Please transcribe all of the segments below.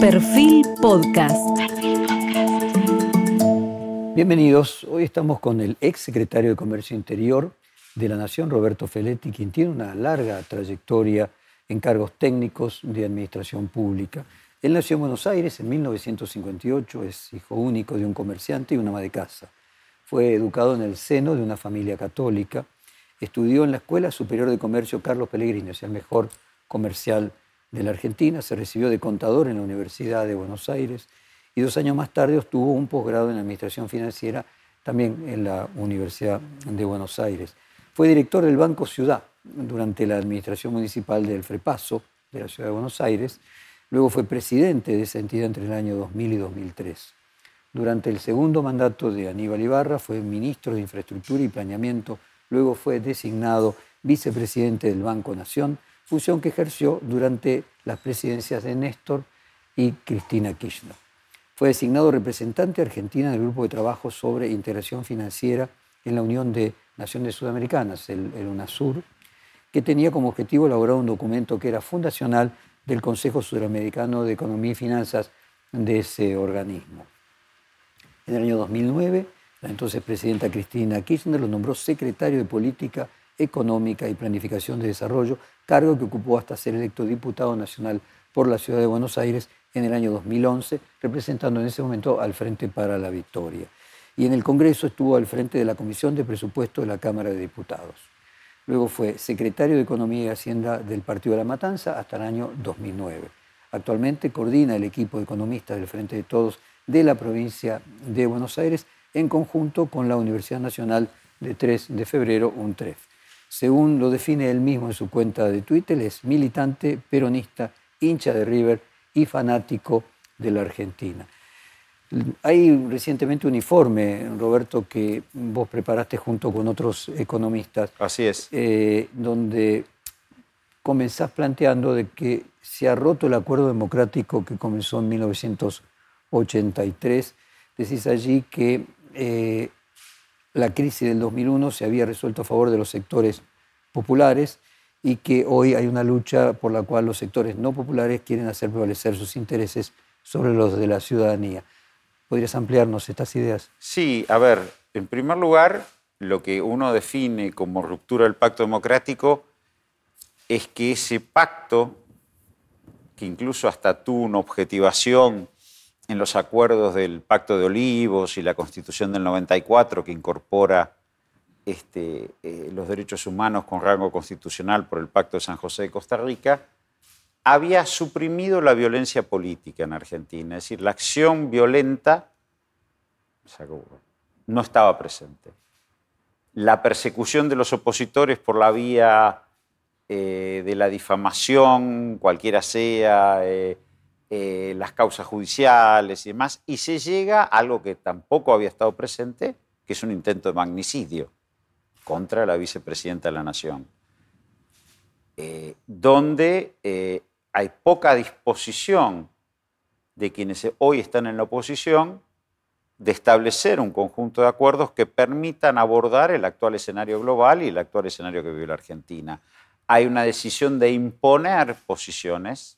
Perfil Podcast. Bienvenidos. Hoy estamos con el ex secretario de Comercio Interior de la Nación, Roberto Feletti, quien tiene una larga trayectoria en cargos técnicos de administración pública. Él nació en Buenos Aires en 1958, es hijo único de un comerciante y una ama de casa. Fue educado en el seno de una familia católica. Estudió en la Escuela Superior de Comercio Carlos Pellegrini, o sea, el mejor comercial de la Argentina. Se recibió de contador en la Universidad de Buenos Aires y dos años más tarde obtuvo un posgrado en Administración Financiera también en la Universidad de Buenos Aires. Fue director del Banco Ciudad durante la administración municipal del Frepaso de la Ciudad de Buenos Aires Luego fue presidente de esa entidad entre el año 2000 y 2003. Durante el segundo mandato de Aníbal Ibarra fue ministro de Infraestructura y Planeamiento, luego fue designado vicepresidente del Banco Nación, función que ejerció durante las presidencias de Néstor y Cristina Kirchner. Fue designado representante argentina del Grupo de Trabajo sobre Integración Financiera en la Unión de Naciones Sudamericanas, el, el UNASUR, que tenía como objetivo elaborar un documento que era fundacional del Consejo Sudamericano de Economía y Finanzas de ese organismo. En el año 2009, la entonces presidenta Cristina Kirchner lo nombró secretario de Política Económica y Planificación de Desarrollo, cargo que ocupó hasta ser electo diputado nacional por la ciudad de Buenos Aires en el año 2011, representando en ese momento al Frente para la Victoria. Y en el Congreso estuvo al frente de la Comisión de Presupuesto de la Cámara de Diputados. Luego fue secretario de Economía y Hacienda del Partido de la Matanza hasta el año 2009. Actualmente coordina el equipo de economistas del Frente de Todos de la provincia de Buenos Aires en conjunto con la Universidad Nacional de 3 de febrero, UNTREF. Según lo define él mismo en su cuenta de Twitter, es militante, peronista, hincha de River y fanático de la Argentina. Hay recientemente un informe, Roberto, que vos preparaste junto con otros economistas. Así es. Eh, donde comenzás planteando de que se ha roto el acuerdo democrático que comenzó en 1983. Decís allí que eh, la crisis del 2001 se había resuelto a favor de los sectores populares y que hoy hay una lucha por la cual los sectores no populares quieren hacer prevalecer sus intereses sobre los de la ciudadanía. ¿Podrías ampliarnos estas ideas? Sí, a ver, en primer lugar, lo que uno define como ruptura del pacto democrático es que ese pacto, que incluso hasta tuvo una objetivación en los acuerdos del Pacto de Olivos y la Constitución del 94, que incorpora este, eh, los derechos humanos con rango constitucional por el Pacto de San José de Costa Rica, había suprimido la violencia política en Argentina, es decir, la acción violenta no estaba presente. La persecución de los opositores por la vía eh, de la difamación, cualquiera sea, eh, eh, las causas judiciales y demás, y se llega a algo que tampoco había estado presente, que es un intento de magnicidio contra la vicepresidenta de la Nación, donde hay poca disposición de quienes hoy están en la oposición de establecer un conjunto de acuerdos que permitan abordar el actual escenario global y el actual escenario que vive la Argentina. Hay una decisión de imponer posiciones,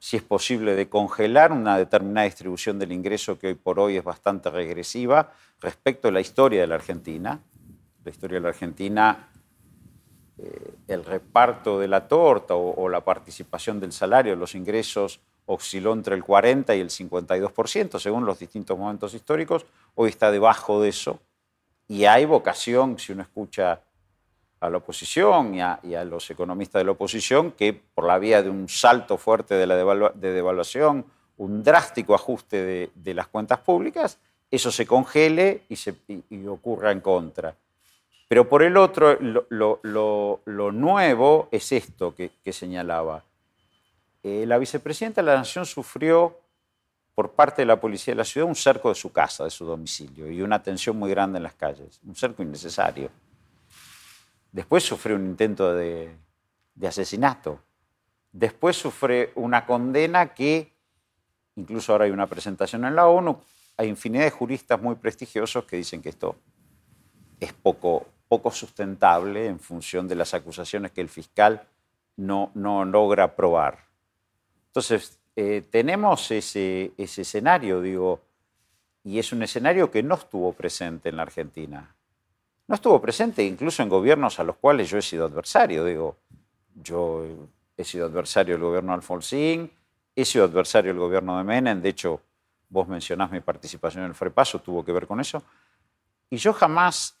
si es posible, de congelar una determinada distribución del ingreso que hoy por hoy es bastante regresiva respecto a la historia de la Argentina. La historia de la Argentina eh, el reparto de la torta o, la participación del salario, los ingresos osciló entre el 40 y el 52%, según los distintos momentos históricos. Hoy está debajo de eso. Y hay vocación, si uno escucha a la oposición y a, los economistas de la oposición, que por la vía de un salto fuerte de la devaluación, un drástico ajuste de, las cuentas públicas, eso se congele y, se, ocurra en contra. Pero por el otro, lo, nuevo es esto que, señalaba. Eh, la vicepresidenta de la Nación sufrió por parte de la policía de la ciudad un cerco de su casa, de su domicilio, y una tensión muy grande en las calles, un cerco innecesario. Después sufrió un intento de, asesinato. Después sufre una condena que, incluso ahora hay una presentación en la ONU, hay infinidad de juristas muy prestigiosos que dicen que esto es poco, sustentable en función de las acusaciones que el fiscal no, no logra probar. Entonces, eh, tenemos ese, ese escenario, digo, y es un escenario que no estuvo presente en la Argentina. No estuvo presente incluso en gobiernos a los cuales yo he sido adversario. Digo, yo he sido adversario del gobierno de Alfonsín, he sido adversario del gobierno de Menem, de hecho, vos mencionás mi participación en el Frepaso, tuvo que ver con eso. Y yo jamás,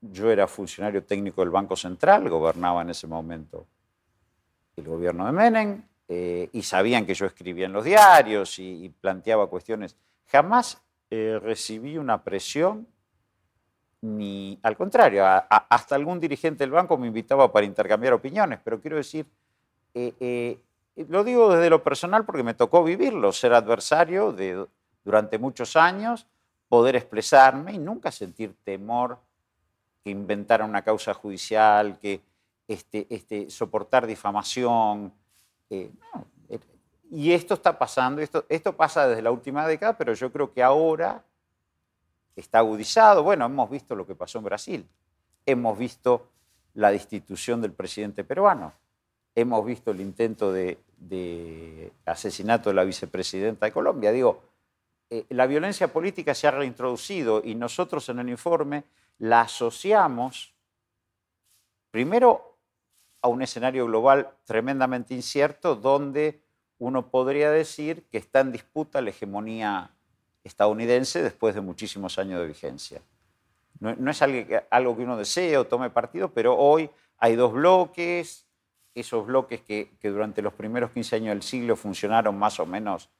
yo era funcionario técnico del Banco Central, gobernaba en ese momento el gobierno de Menem, eh, y sabían que yo escribía en los diarios y, planteaba cuestiones. Jamás eh, recibí una presión, ni al contrario, hasta algún dirigente del banco me invitaba para intercambiar opiniones, pero quiero decir, eh, lo digo desde lo personal porque me tocó vivirlo, ser adversario de, durante muchos años, poder expresarme y nunca sentir temor que inventara una causa judicial, que este, este, soportar difamación, eh, eh, y esto está pasando, esto, esto pasa desde la última década, pero yo creo que ahora está agudizado. Bueno, hemos visto lo que pasó en Brasil, hemos visto la destitución del presidente peruano, hemos visto el intento de, asesinato de la vicepresidenta de Colombia. Digo, eh, la violencia política se ha reintroducido y nosotros en el informe la asociamos primero a un escenario global tremendamente incierto donde uno podría decir que está en disputa la hegemonía estadounidense después de muchísimos años de vigencia. No, es algo que uno desee o tome partido, pero hoy hay dos bloques, esos bloques que, que durante los primeros 15 años del siglo funcionaron más o menos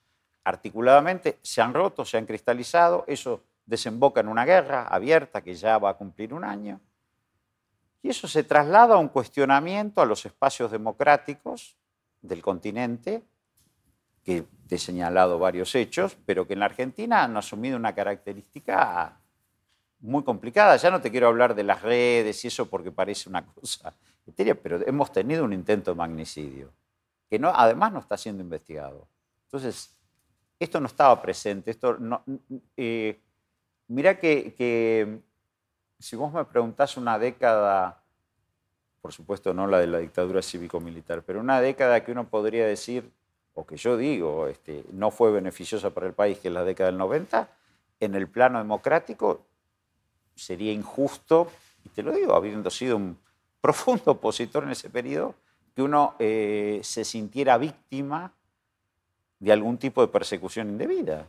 articuladamente, se han roto, se han cristalizado, eso desemboca en una guerra abierta que ya va a cumplir un año. Y eso se traslada a un cuestionamiento a los espacios democráticos del continente, que te he señalado varios hechos, pero que en la Argentina han asumido una característica muy complicada. Ya no te quiero hablar de las redes y eso porque parece una cosa pero hemos tenido un intento de magnicidio, que además no está siendo investigado. Entonces, esto no estaba presente. Esto no, eh, mira que si vos me preguntás una década, por supuesto no la de la dictadura cívico-militar, pero una década que uno podría decir, o que yo digo, este, no fue beneficiosa para el país, que es la década del 90, en el plano democrático sería injusto, y te lo digo, habiendo sido un profundo opositor en ese periodo, que uno eh, se sintiera víctima de algún tipo de persecución indebida.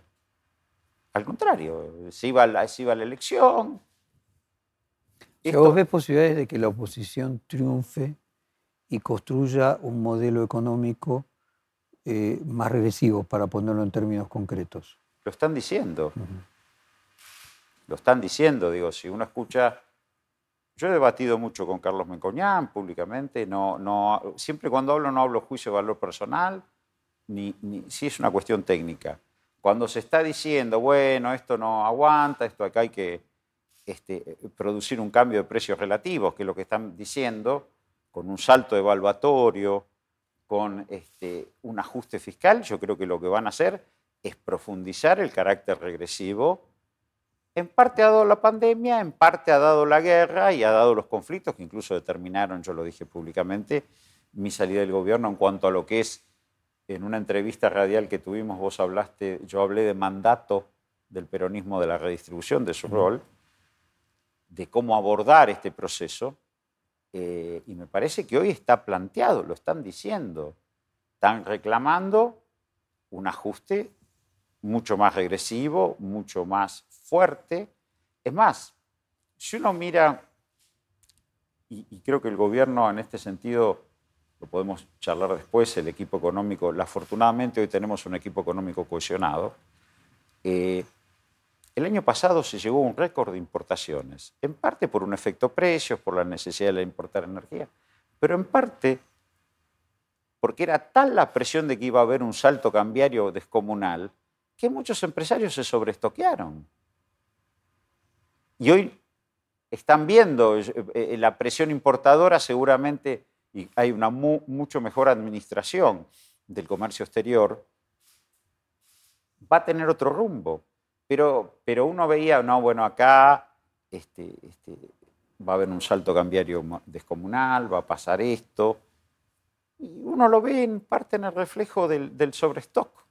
Al contrario, se iba, se iba a la elección, ¿Vos ves posibilidades de que la oposición triunfe y construya un modelo económico eh, más regresivo, para ponerlo en términos concretos? Lo están diciendo. Lo están diciendo, digo, si uno escucha... Yo he debatido mucho con Carlos Mencoñán públicamente, no, no, siempre cuando hablo no hablo juicio de valor personal, ni, ni si es una cuestión técnica. Cuando se está diciendo, bueno, esto no aguanta, esto acá hay que este, producir un cambio de precios relativos, que es lo que están diciendo, con un salto evaluatorio, con este, un ajuste fiscal, yo creo que lo que van a hacer es profundizar el carácter regresivo. En parte ha dado la pandemia, en parte ha dado la guerra y ha dado los conflictos que incluso determinaron, yo lo dije públicamente, mi salida del gobierno en cuanto a lo que es, en una entrevista radial que tuvimos, vos hablaste, yo hablé de mandato del peronismo de la redistribución de su rol de cómo abordar este proceso. Eh, y me parece que hoy está planteado, lo están diciendo. Están reclamando un ajuste mucho más regresivo, mucho más fuerte. Es más, si uno mira, y, creo que el gobierno en este sentido, lo podemos charlar después, el equipo económico, afortunadamente hoy tenemos un equipo económico cohesionado, eh, el año pasado se llegó a un récord de importaciones, en parte por un efecto precios, por la necesidad de importar energía, pero en parte porque era tal la presión de que iba a haber un salto cambiario descomunal que muchos empresarios se sobreestoquearon. Y hoy están viendo eh, eh, la presión importadora seguramente, y hay una mucho mejor administración del comercio exterior, va a tener otro rumbo. Pero, pero uno veía, no, bueno, acá este, este, va a haber un salto cambiario descomunal, va a pasar esto. Y uno lo ve en parte en el reflejo del, del sobrestock,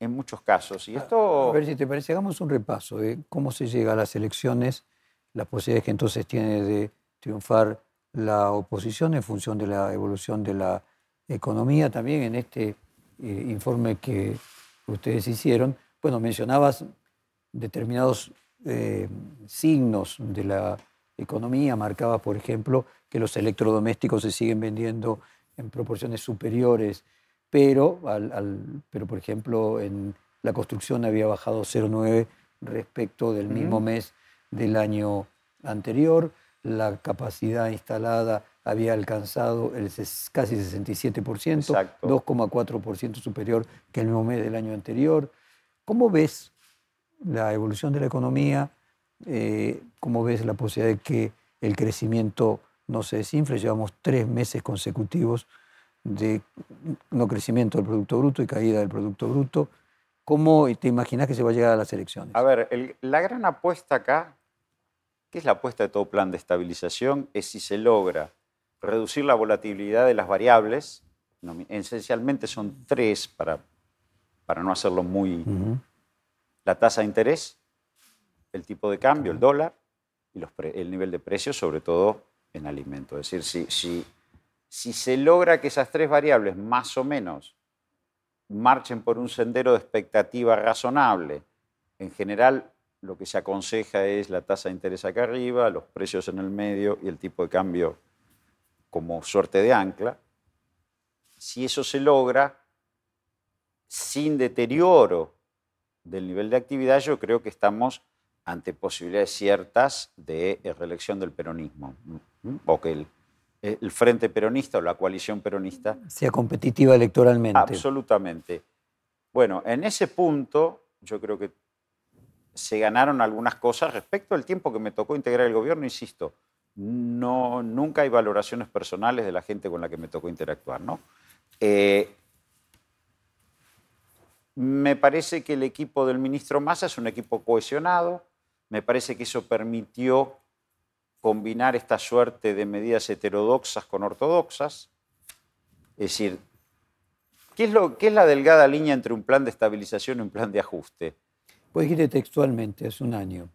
en muchos casos. Y esto... A ver si te parece, hagamos un repaso de cómo se llega a las elecciones, las posibilidades que entonces tiene de triunfar la oposición en función de la evolución de la economía. También en este eh, informe que ustedes hicieron, bueno, mencionabas determinados eh, signos de la economía, marcaba, por ejemplo, que los electrodomésticos se siguen vendiendo en proporciones superiores, pero, al, pero por ejemplo, en la construcción había bajado 0,9 respecto del mismo mes del año anterior, la capacidad instalada había alcanzado el casi 67%, 2,4% superior que el mismo mes del año anterior. ¿Cómo ves la evolución de la economía? Eh, ¿Cómo ves la posibilidad de que el crecimiento no se desinfle? Llevamos tres meses consecutivos de no crecimiento del Producto Bruto y caída del Producto Bruto. ¿Cómo te imaginas que se va a llegar a las elecciones? A ver, la gran apuesta acá, que es la apuesta de todo plan de estabilización, es si se logra reducir la volatilidad de las variables, esencialmente son tres para, para no hacerlo muy... La tasa de interés, el tipo de cambio, el dólar, y el nivel de precios, sobre todo en alimentos. Es decir, si, si, si se logra que esas tres variables más o menos marchen por un sendero de expectativa razonable, en general lo que se aconseja es la tasa de interés acá arriba, los precios en el medio y el tipo de cambio como suerte de ancla, si eso se logra sin deterioro del nivel de actividad, yo creo que estamos ante posibilidades ciertas de reelección del peronismo, o que el, el Frente Peronista o la coalición peronista sea competitiva electoralmente. Absolutamente. Bueno, en ese punto yo creo que se ganaron algunas cosas respecto al tiempo que me tocó integrar el gobierno, insisto, no, nunca hay valoraciones personales de la gente con la que me tocó interactuar. ¿no? Eh, me parece que el equipo del ministro Massa es un equipo cohesionado, me parece que eso permitió combinar esta suerte de medidas heterodoxas con ortodoxas. Es decir, ¿qué es, lo, qué es la delgada línea entre un plan de estabilización y un plan de ajuste? Pues textualmente, hace un año,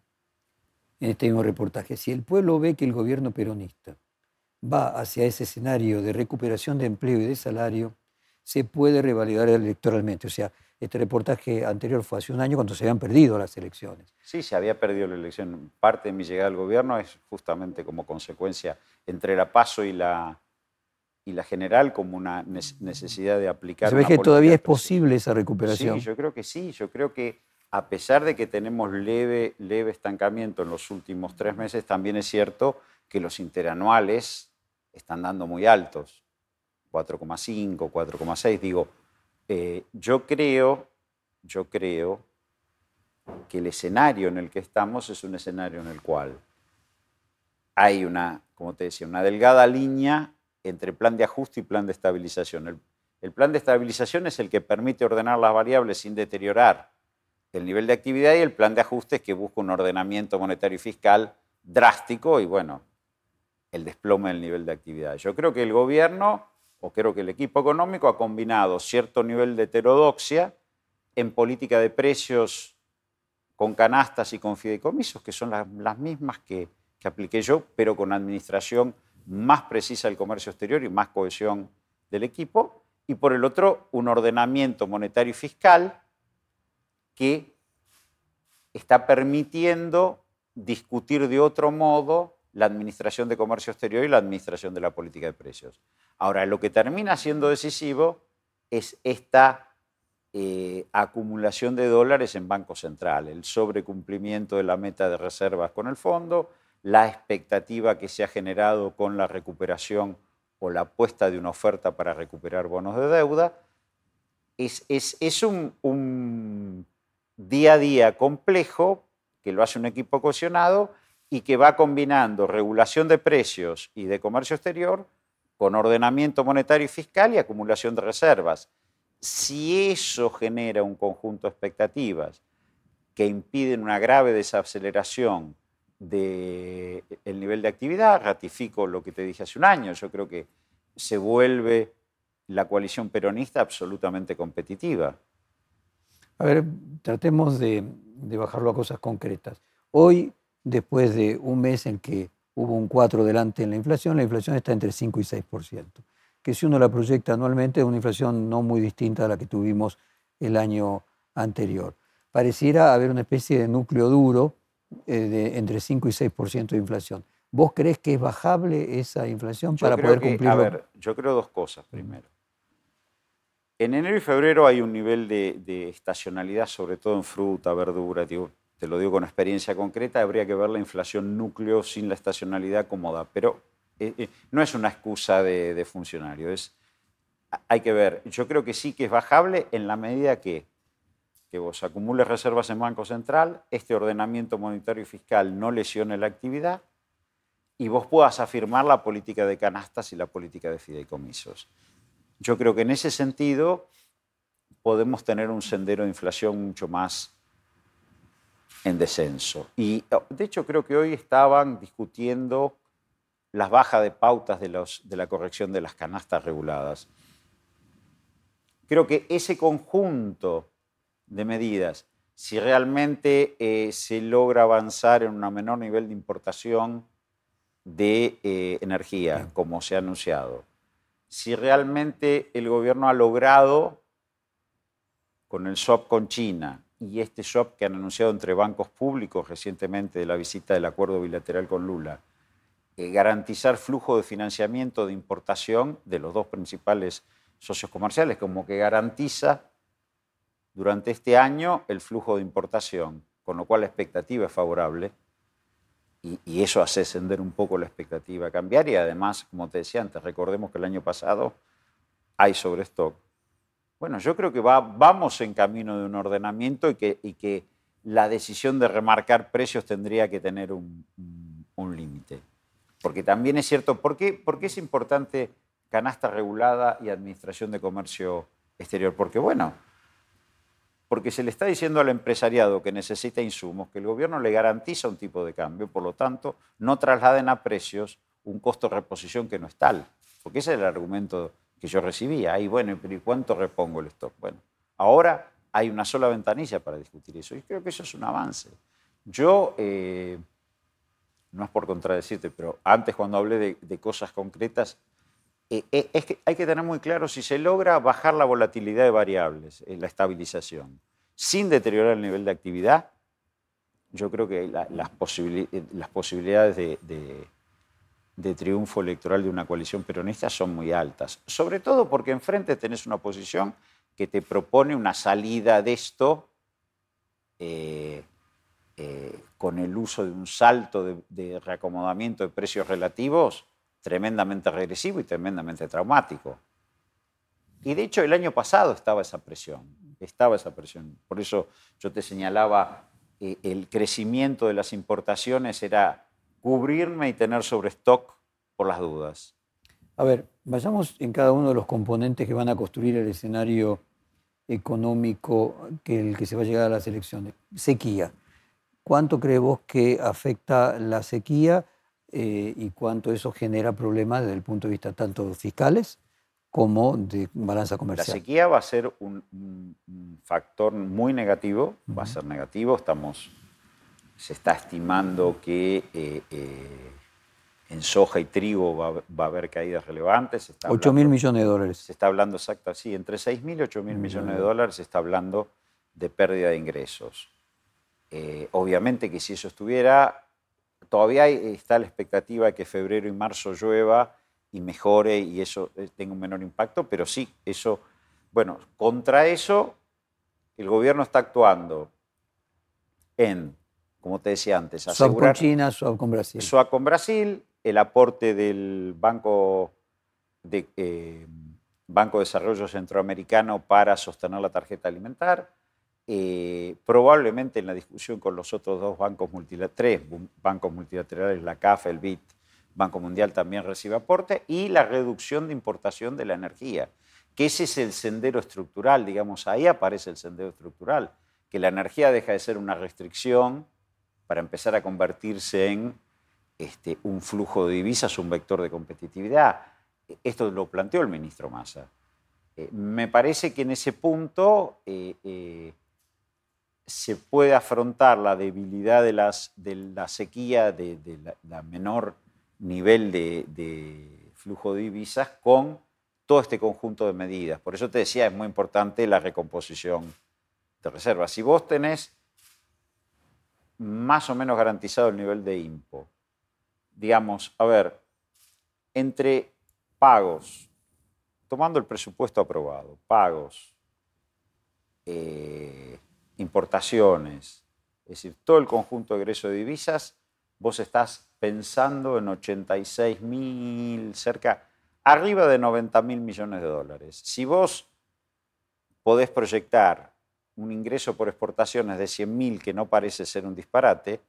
en este mismo reportaje, si el pueblo ve que el gobierno peronista va hacia ese escenario de recuperación de empleo y de salario, se puede revalidar electoralmente. O sea, este reportaje anterior fue hace un año cuando se habían perdido las elecciones. Sí, se había perdido la elección. Parte de mi llegada al gobierno es justamente como consecuencia entre la paso y la, y la general como una necesidad de aplicar. ¿Se ve que todavía es posible esa recuperación? Sí, yo creo que sí. Yo creo que a pesar de que tenemos leve, leve estancamiento en los últimos tres meses, también es cierto que los interanuales están dando muy altos, 4,5, 4,6. Digo, eh, yo creo, yo creo que el escenario en el que estamos es un escenario en el cual hay una, como te decía, una delgada línea entre plan de ajuste y plan de estabilización. el plan de estabilización es el que permite ordenar las variables sin deteriorar el nivel de actividad y el plan de ajustes que busca un ordenamiento monetario y fiscal drástico y bueno, el desplome del nivel de actividad. Yo creo que el gobierno o creo que el equipo económico ha combinado cierto nivel de heterodoxia en política de precios con canastas y con fideicomisos, que son las, mismas que, que apliqué yo, pero con administración más precisa del comercio exterior y más cohesión del equipo, y por el otro, un ordenamiento monetario y fiscal que está permitiendo discutir de otro modo la administración de comercio exterior y la administración de la política de precios. Ahora, lo que termina siendo decisivo es esta eh, acumulación de dólares en Banco Central, el sobrecumplimiento de la meta de reservas con el fondo, la expectativa que se ha generado con la recuperación o la apuesta de una oferta para recuperar bonos de deuda. Es, un día a día complejo, que lo hace un equipo cohesionado y que va combinando regulación de precios y de comercio exterior con ordenamiento monetario y fiscal y acumulación de reservas. Si eso genera un conjunto de expectativas que impiden una grave desaceleración del nivel de actividad, ratifico lo que te dije hace un año, yo creo que se vuelve la coalición peronista absolutamente competitiva. A ver, tratemos de, de bajarlo a cosas concretas. Hoy, después de un mes en que hubo un 4 delante en la inflación, la inflación está entre 5 y 6%, que si uno la proyecta anualmente es una inflación no muy distinta a la que tuvimos el año anterior. Pareciera haber una especie de núcleo duro eh, de entre 5 y 6% de inflación. ¿Vos crees que es bajable esa inflación para poder cumplir? A ver, yo creo dos cosas primero. En enero y febrero hay un nivel de, estacionalidad, sobre todo en fruta, verdura, te lo digo con experiencia concreta, habría que ver la inflación núcleo sin la estacionalidad cómoda, pero eh, eh, no es una excusa de, funcionario, es, hay que ver, yo creo que sí que es bajable en la medida que que vos acumules reservas en Banco Central, este ordenamiento monetario y fiscal no lesione la actividad y vos puedas afirmar la política de canastas y la política de fideicomisos. Yo creo que en ese sentido podemos tener un sendero de inflación mucho más en descenso. Y de hecho creo que hoy estaban discutiendo las bajas de pautas de, los, de la corrección de las canastas reguladas. Creo que ese conjunto de medidas, si realmente eh, se logra avanzar en un menor nivel de importación de eh, energía, como se ha anunciado, si realmente el gobierno ha logrado con el swap con China y este swap que han anunciado entre bancos públicos recientemente de la visita del acuerdo bilateral con Lula, eh, garantizar flujo de financiamiento de importación de los dos principales socios comerciales, como que garantiza durante este año el flujo de importación, con lo cual la expectativa es favorable y, eso hace ascender un poco la expectativa cambiar y además, como te decía antes, recordemos que el año pasado hay sobrestock. Bueno, yo creo que va, vamos en camino de un ordenamiento y que, y que la decisión de remarcar precios tendría que tener un, un, límite. Porque también es cierto, ¿por qué, ¿por qué es importante canasta regulada y administración de comercio exterior? Porque, bueno, porque se le está diciendo al empresariado que necesita insumos que el gobierno le garantiza un tipo de cambio, por lo tanto, no trasladen a precios un costo de reposición que no es tal. Porque ese es el argumento que yo recibía. Ahí, bueno, pero ¿y cuánto repongo el stock? Bueno, ahora hay una sola ventanilla para discutir eso y creo que eso es un avance. Yo, eh, no es por contradecirte, pero antes cuando hablé de, cosas concretas, eh, eh, es que hay que tener muy claro si se logra bajar la volatilidad de variables, la estabilización, sin deteriorar el nivel de actividad, yo creo que las, posibilidades de, triunfo electoral de una coalición peronista son muy altas. Sobre todo porque enfrente tenés una oposición que te propone una salida de esto eh, con el uso de un salto de reacomodamiento de precios relativos tremendamente regresivo y tremendamente traumático. Y de hecho el año pasado estaba esa presión, estaba esa presión. Por eso yo te señalaba, eh, el crecimiento de las importaciones era cubrirme y tener sobre stock por las dudas. A ver, vayamos en cada uno de los componentes que van a construir el escenario económico que el que se va a llegar a las elecciones. Sequía. ¿Cuánto crees vos que afecta la sequía eh, y cuánto eso genera problemas desde el punto de vista tanto fiscales como de balanza comercial. La sequía va a ser un, factor muy negativo, va a ser negativo, estamos, se está estimando que eh, eh, en soja y trigo va, va, a haber caídas relevantes. 8 mil millones de dólares. Se está hablando exacto, sí, entre 6 mil y 8 mil millones de dólares se está hablando de pérdida de ingresos. obviamente que si eso estuviera todavía está la expectativa de que febrero y marzo llueva y mejore y eso eh, tenga un menor impacto, pero sí, eso, bueno, contra eso el gobierno está actuando en, como te decía antes, asegurar... con China, swap con Brasil. Swap con Brasil, el aporte del Banco de, eh, Banco de Desarrollo Centroamericano para sostener la tarjeta alimentar, eh, probablemente en la discusión con los otros dos bancos multilaterales, tres bancos multilaterales, la CAF, el BIT, Banco Mundial también recibe aporte, y la reducción de importación de la energía, que ese es el sendero estructural, digamos, ahí aparece el sendero estructural, que la energía deja de ser una restricción para empezar a convertirse en este, un flujo de divisas, un vector de competitividad. Esto lo planteó el ministro Massa. Eh, me parece que en ese punto eh, eh, se puede afrontar la debilidad de, las, de la sequía, de, la, menor nivel de, flujo de divisas con todo este conjunto de medidas. Por eso te decía, es muy importante la recomposición de reservas. Si vos tenés más o menos garantizado el nivel de IMPO, digamos, a ver, entre pagos, tomando el presupuesto aprobado, pagos, eh, importaciones, es decir, todo el conjunto de egreso de divisas, vos estás pensando en 86 mil, cerca, arriba de 90 mil millones de dólares. Si vos podés proyectar un ingreso por exportaciones de 100 mil, que no parece ser un disparate,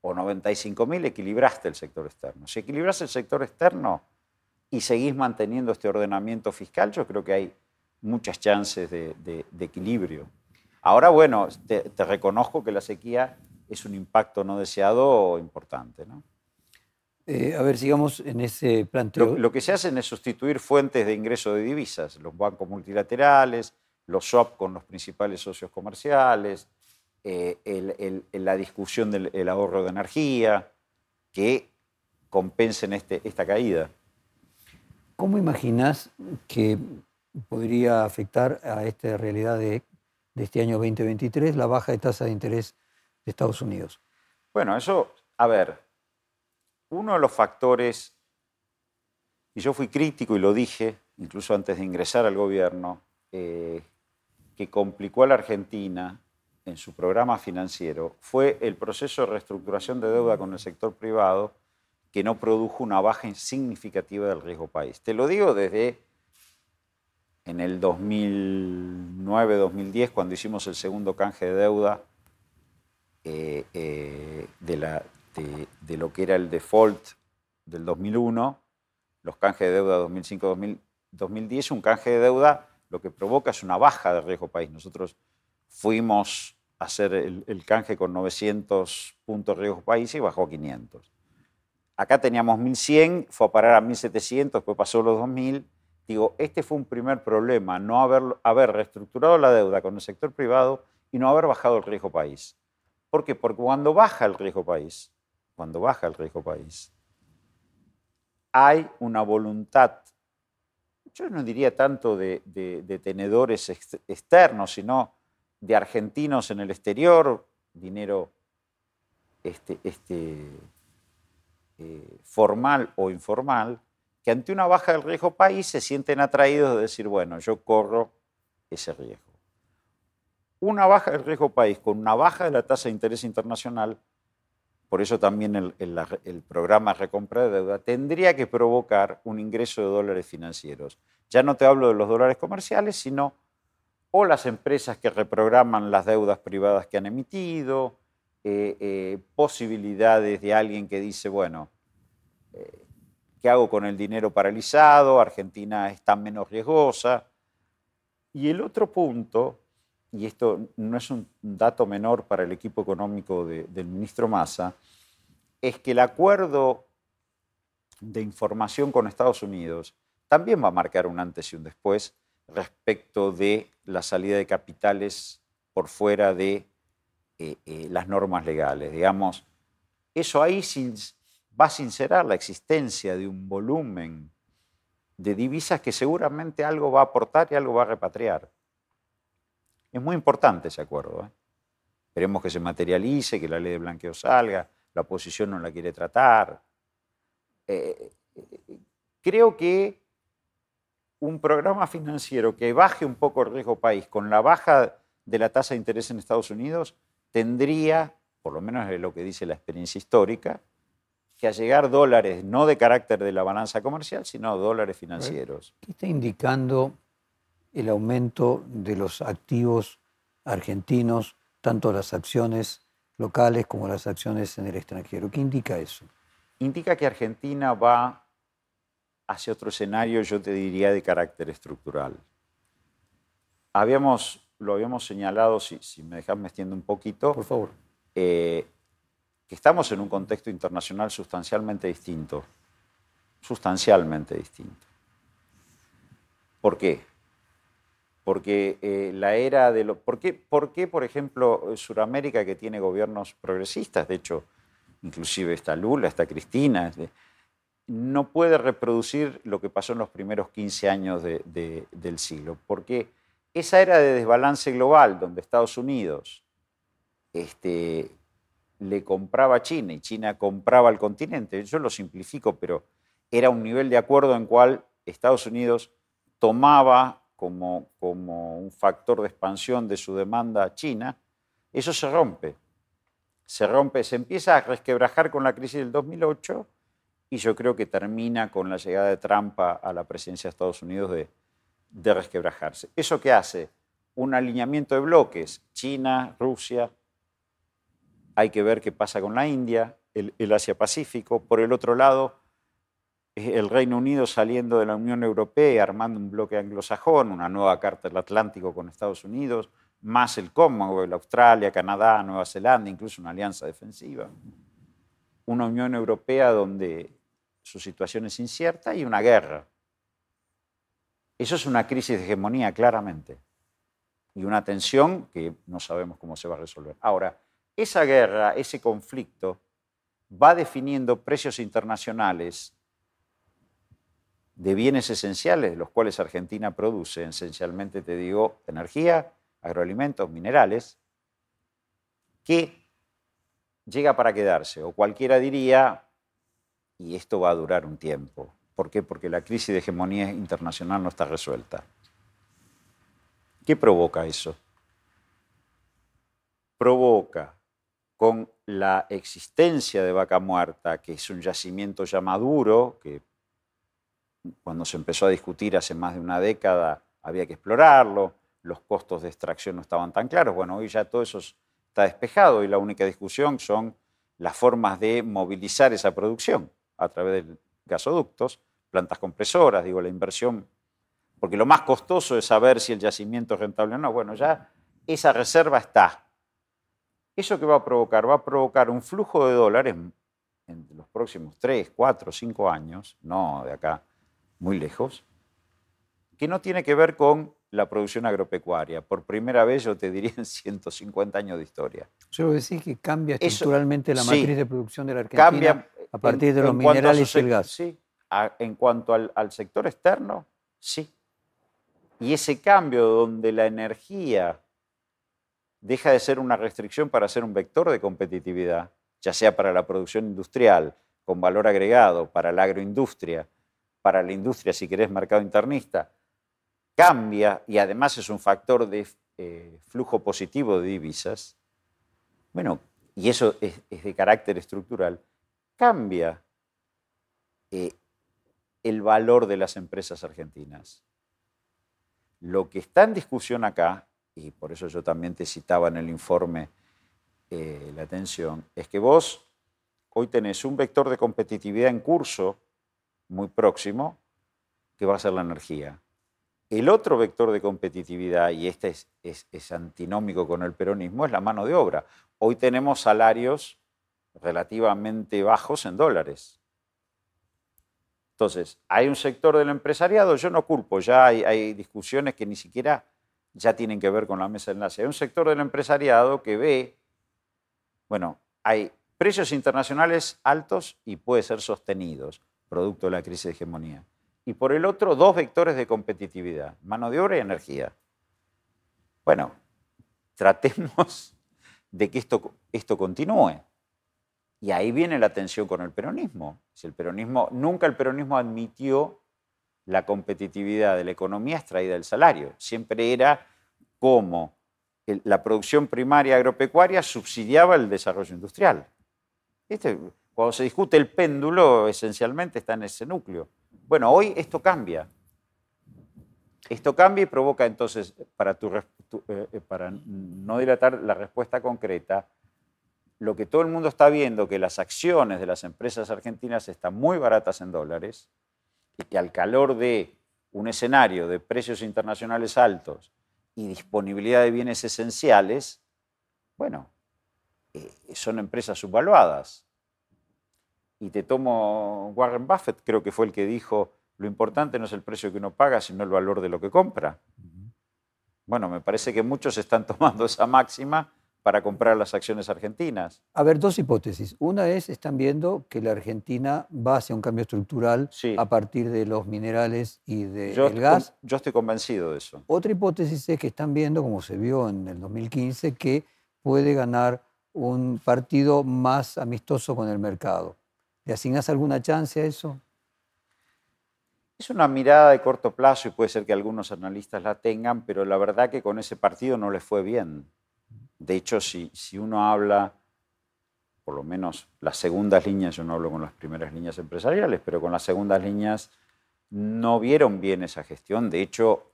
o 95 mil, equilibraste el sector externo. Si equilibras el sector externo, y seguís manteniendo este ordenamiento fiscal, yo creo que hay muchas chances de, equilibrio. Ahora, bueno, te, reconozco que la sequía es un impacto no deseado importante. ¿no? Eh, a ver, sigamos en ese planteo. Lo, que se hace es sustituir fuentes de ingreso de divisas, los bancos multilaterales, los swap con los principales socios comerciales, eh, la discusión del ahorro de energía, que compensen este, esta caída. ¿Cómo imaginas que podría afectar a esta realidad de, este año 2023 la baja de tasa de interés de Estados Unidos? Bueno, eso, a ver, uno de los factores, y yo fui crítico y lo dije, incluso antes de ingresar al gobierno, eh, que complicó a la Argentina en su programa financiero fue el proceso de reestructuración de deuda con el sector privado que no produjo una baja significativa del riesgo país. Te lo digo desde en el 2009-2010, cuando hicimos el segundo canje de deuda eh, eh, de, de, lo que era el default del 2001, los canjes de deuda 2005-2010, un canje de deuda lo que provoca es una baja de riesgo país. Nosotros fuimos a hacer el, canje con 900 puntos riesgo país y bajó a 500. Acá teníamos 1100, fue a parar a 1700, después pasó los 2000. Digo, este fue un primer problema, no haber, haber reestructurado la deuda con el sector privado y no haber bajado el riesgo país. ¿Por qué? Porque cuando baja el riesgo país, cuando baja el riesgo país, hay una voluntad, yo no diría tanto de, tenedores externos, sino de argentinos en el exterior, dinero este, este, eh, formal o informal, que ante una baja del riesgo país se sienten atraídos de decir, bueno, yo corro ese riesgo. Una baja del riesgo país con una baja de la tasa de interés internacional, por eso también el, el programa Recompra de Deuda, tendría que provocar un ingreso de dólares financieros. Ya no te hablo de los dólares comerciales, sino o las empresas que reprograman las deudas privadas que han emitido, eh, eh, posibilidades de alguien que dice, bueno, eh, ¿qué hago con el dinero paralizado? Argentina está menos riesgosa. Y el otro punto, y esto no es un dato menor para el equipo económico del ministro Massa, es que el acuerdo de información con Estados Unidos también va a marcar un antes y un después respecto de la salida de capitales por fuera de eh, eh, las normas legales. Digamos, eso ahí va a sincerar la existencia de un volumen de divisas que seguramente algo va a aportar y algo va a repatriar. Es muy importante ese acuerdo. ¿eh? Esperemos que se materialice, que la ley de blanqueo salga, la oposición no la quiere tratar. creo que un programa financiero que baje un poco el riesgo país con la baja de la tasa de interés en Estados Unidos tendría, por lo menos es lo que dice la experiencia histórica, que llegar dólares no de carácter de la balanza comercial, sino dólares financieros. ¿Qué está indicando el aumento de los activos argentinos, tanto las acciones locales como las acciones en el extranjero? ¿Qué indica eso? Indica que Argentina va hacia otro escenario, yo te diría, de carácter estructural. Habíamos lo habíamos señalado, si, me dejas metiendo un poquito. Por favor. Eh, que estamos en un contexto internacional sustancialmente distinto. Sustancialmente distinto. ¿Por qué? Porque eh, la era de lo... ¿por qué, ¿Por qué, por ejemplo, Sudamérica, que tiene gobiernos progresistas, de hecho, inclusive está Lula, está Cristina, no puede reproducir lo que pasó en los primeros 15 años del siglo? Porque esa era de desbalance global, donde Estados Unidos este, le compraba a China y China compraba al continente, yo lo simplifico, pero era un nivel de acuerdo en cual Estados Unidos tomaba como, como un factor de expansión de su demanda a China, eso se rompe. Se rompe, se empieza a resquebrajar con la crisis del 2008 y yo creo que termina con la llegada de Trump a la presidencia de Estados Unidos de, resquebrajarse. ¿Eso qué hace? Un alineamiento de bloques, China, Rusia, hay que ver qué pasa con la India, el, el Asia-Pacífico, por el otro lado, el Reino Unido saliendo de la Unión Europea armando un bloque anglosajón, una nueva carta del Atlántico con Estados Unidos, más el Commonwealth, Australia, Canadá, Nueva Zelanda, incluso una alianza defensiva. Una Unión Europea donde su situación es incierta y una guerra. Eso es una crisis de hegemonía, claramente. Y una tensión que no sabemos cómo se va a resolver. Ahora, esa guerra, ese conflicto, va definiendo precios internacionales de bienes esenciales, los cuales Argentina produce, esencialmente te digo, energía, agroalimentos, minerales, que llega para quedarse. O cualquiera diría, y esto va a durar un tiempo. ¿Por qué? Porque la crisis de hegemonía internacional no está resuelta. ¿Qué provoca eso? Provoca con la existencia de vaca muerta, que es un yacimiento ya maduro, que cuando se empezó a discutir hace más de una década había que explorarlo, los costos de extracción no estaban tan claros. Bueno, hoy ya todo eso está despejado y la única discusión son las formas de movilizar esa producción a través de gasoductos, plantas compresoras, digo, la inversión, porque lo más costoso es saber si el yacimiento es rentable o no. Bueno, ya esa reserva está. ¿Eso que va a provocar? Va a provocar un flujo de dólares en los próximos 3, 4, 5 años, no de acá muy lejos, que no tiene que ver con la producción agropecuaria. Por primera vez, yo te diría, en 150 años de historia. Yo decir que cambia estructuralmente la matriz de producción de la Argentina cambia a partir de los minerales y el gas. Sí, en cuanto al, al sector externo, sí. Y ese cambio donde la energía deja de ser una restricción para ser un vector de competitividad, ya sea para la producción industrial con valor agregado, para la agroindustria, para la industria, si querés, mercado internista, cambia y además es un factor de eh, flujo positivo de divisas, bueno, y eso es, de carácter estructural, cambia eh, el valor de las empresas argentinas. Lo que está en discusión acá, y por eso yo también te citaba en el informe eh, la atención, es que vos hoy tenés un vector de competitividad en curso muy próximo, que va a ser la energía. El otro vector de competitividad, y este es, antinómico con el peronismo, es la mano de obra. Hoy tenemos salarios relativamente bajos en dólares. Entonces, hay un sector del empresariado, yo no culpo, ya hay, hay, discusiones que ni siquiera ya tienen que ver con la mesa de enlace. Hay un sector del empresariado que ve, bueno, hay precios internacionales altos y puede ser sostenidos producto de la crisis de hegemonía. Y por el otro, dos vectores de competitividad, mano de obra y energía. Bueno, tratemos de que esto, esto continúe. Y ahí viene la tensión con el peronismo. Si el peronismo. Nunca el peronismo admitió la competitividad de la economía extraída del salario. Siempre era como la producción primaria agropecuaria subsidiaba el desarrollo industrial. Este, cuando se discute el péndulo, esencialmente está en ese núcleo. Bueno, hoy esto cambia. Esto cambia y provoca entonces, para, eh, para no dilatar la respuesta concreta, lo que todo el mundo está viendo, que las acciones de las empresas argentinas están muy baratas en dólares y que al calor de un escenario de precios internacionales altos y disponibilidad de bienes esenciales, bueno, eh, son empresas subvaluadas y te tomo Warren Buffett, creo que fue el que dijo, lo importante no es el precio que uno paga, sino el valor de lo que compra. Bueno, me parece que muchos están tomando esa máxima para comprar las acciones argentinas. A ver, dos hipótesis. Una es, están viendo que la Argentina va hacia un cambio estructural a partir de los minerales y del gas. Yo estoy convencido de eso. Otra hipótesis es que están viendo, como se vio en el 2015, que puede ganar un partido más amistoso con el mercado. ¿Le asignas alguna chance a eso? Es una mirada de corto plazo y puede ser que algunos analistas la tengan, pero la verdad que con ese partido no les fue bien. De hecho, si, si uno habla, por lo menos las segundas líneas, yo no hablo con las primeras líneas empresariales, pero con las segundas líneas no vieron bien esa gestión. De hecho,